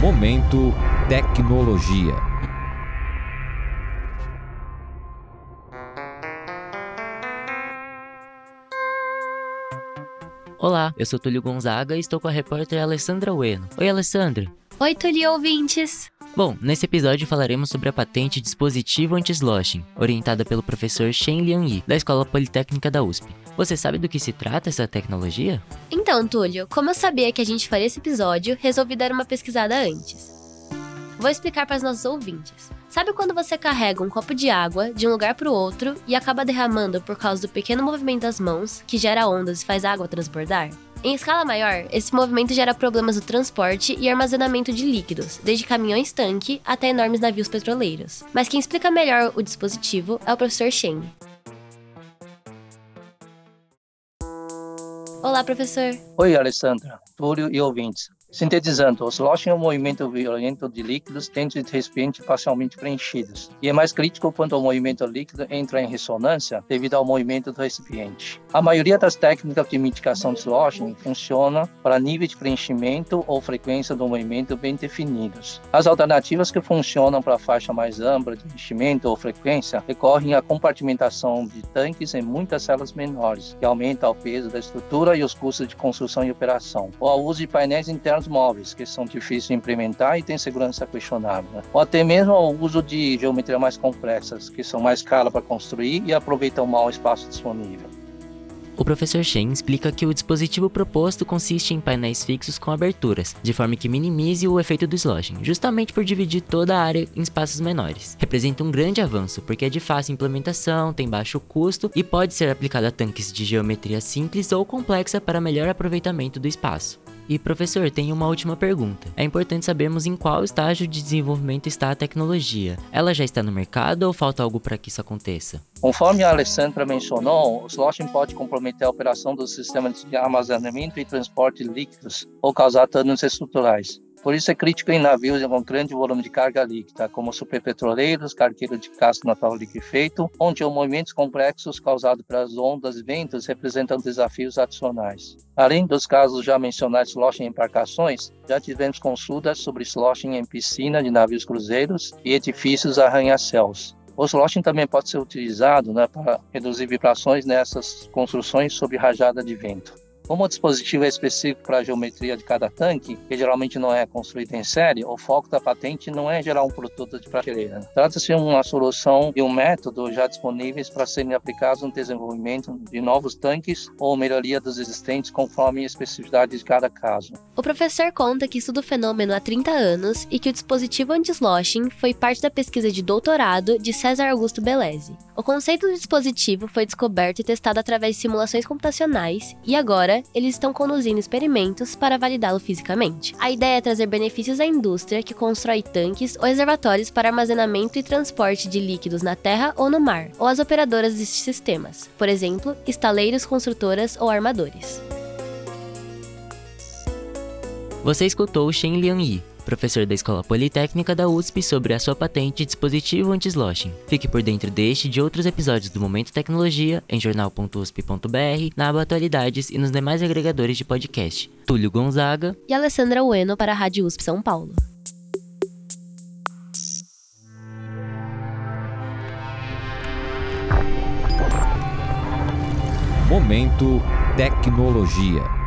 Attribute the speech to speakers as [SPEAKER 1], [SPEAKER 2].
[SPEAKER 1] Momento Tecnologia.
[SPEAKER 2] Olá, eu sou Túlio Gonzaga e estou com a repórter Alessandra Ueno. Oi, Alessandra.
[SPEAKER 3] Oi, Túlio ouvintes.
[SPEAKER 2] Bom, nesse episódio falaremos sobre a patente dispositivo anti-sloshing, orientada pelo professor Shen Liang Yi, da Escola Politécnica da USP. Você sabe do que se trata essa tecnologia?
[SPEAKER 3] Então, Túlio, como eu sabia que a gente faria esse episódio, resolvi dar uma pesquisada antes. Vou explicar para os nossos ouvintes. Sabe quando você carrega um copo de água de um lugar para o outro e acaba derramando por causa do pequeno movimento das mãos, que gera ondas e faz a água transbordar? Em escala maior, esse movimento gera problemas no transporte e armazenamento de líquidos, desde caminhões-tanque até enormes navios petroleiros. Mas quem explica melhor o dispositivo é o professor Shen. Olá, professor.
[SPEAKER 4] Oi, Alessandra, Túlio e ouvintes. Sintetizando, o sloshing é um movimento violento de líquidos dentro de recipientes parcialmente preenchidos, e é mais crítico quando o movimento líquido entra em ressonância devido ao movimento do recipiente. A maioria das técnicas de mitigação de sloshing funciona para níveis de preenchimento ou frequência do movimento bem definidos. As alternativas que funcionam para a faixa mais ampla de enchimento ou frequência recorrem à compartimentação de tanques em muitas células menores, que aumenta o peso da estrutura e os custos de construção e operação, ou ao uso de painéis internos móveis, que são difíceis de implementar e têm segurança questionável. Né? Ou até mesmo o uso de geometria mais complexas, que são mais caras para construir e aproveitam mal o espaço disponível.
[SPEAKER 2] O professor Shen explica que o dispositivo proposto consiste em painéis fixos com aberturas, de forma que minimize o efeito do sloshing, justamente por dividir toda a área em espaços menores. Representa um grande avanço, porque é de fácil implementação, tem baixo custo e pode ser aplicado a tanques de geometria simples ou complexa para melhor aproveitamento do espaço. E professor, tem uma última pergunta. É importante sabermos em qual estágio de desenvolvimento está a tecnologia. Ela já está no mercado ou falta algo para que isso aconteça?
[SPEAKER 4] Conforme a Alessandra mencionou, o sloshing pode comprometer a operação do sistema de armazenamento e transporte líquidos ou causar danos estruturais. Por isso é crítico em navios com grande volume de carga líquida, como superpetroleiros, cargueiros de casco natural liquefeito, onde os movimentos complexos causados pelas ondas e ventos representam desafios adicionais. Além dos casos já mencionados sloshing em embarcações, já tivemos consultas sobre sloshing em piscina de navios cruzeiros e edifícios arranha-céus. O sloshing também pode ser utilizado né, para reduzir vibrações nessas construções sob rajada de vento. Como o dispositivo é específico para a geometria de cada tanque, que geralmente não é construído em série, o foco da patente não é gerar um produto de prateleira. Trata-se de uma solução e um método já disponíveis para serem aplicados no desenvolvimento de novos tanques ou melhoria dos existentes conforme a especificidade de cada caso.
[SPEAKER 3] O professor conta que estuda o fenômeno há 30 anos e que o dispositivo anti-sloshing foi parte da pesquisa de doutorado de César Augusto Beleze. O conceito do dispositivo foi descoberto e testado através de simulações computacionais e agora eles estão conduzindo experimentos para validá-lo fisicamente. A ideia é trazer benefícios à indústria que constrói tanques ou reservatórios para armazenamento e transporte de líquidos na terra ou no mar, ou às operadoras destes sistemas, por exemplo, estaleiros, construtoras ou armadores.
[SPEAKER 2] Você escutou Shen Liang Yi, professor da Escola Politécnica da USP, sobre a sua patente dispositivo anti-sloshing. Fique por dentro deste e de outros episódios do Momento Tecnologia em jornal.usp.br, na aba Atualidades e nos demais agregadores de podcast. Túlio Gonzaga
[SPEAKER 3] e Alessandra Ueno para a Rádio USP São Paulo.
[SPEAKER 1] Momento Tecnologia.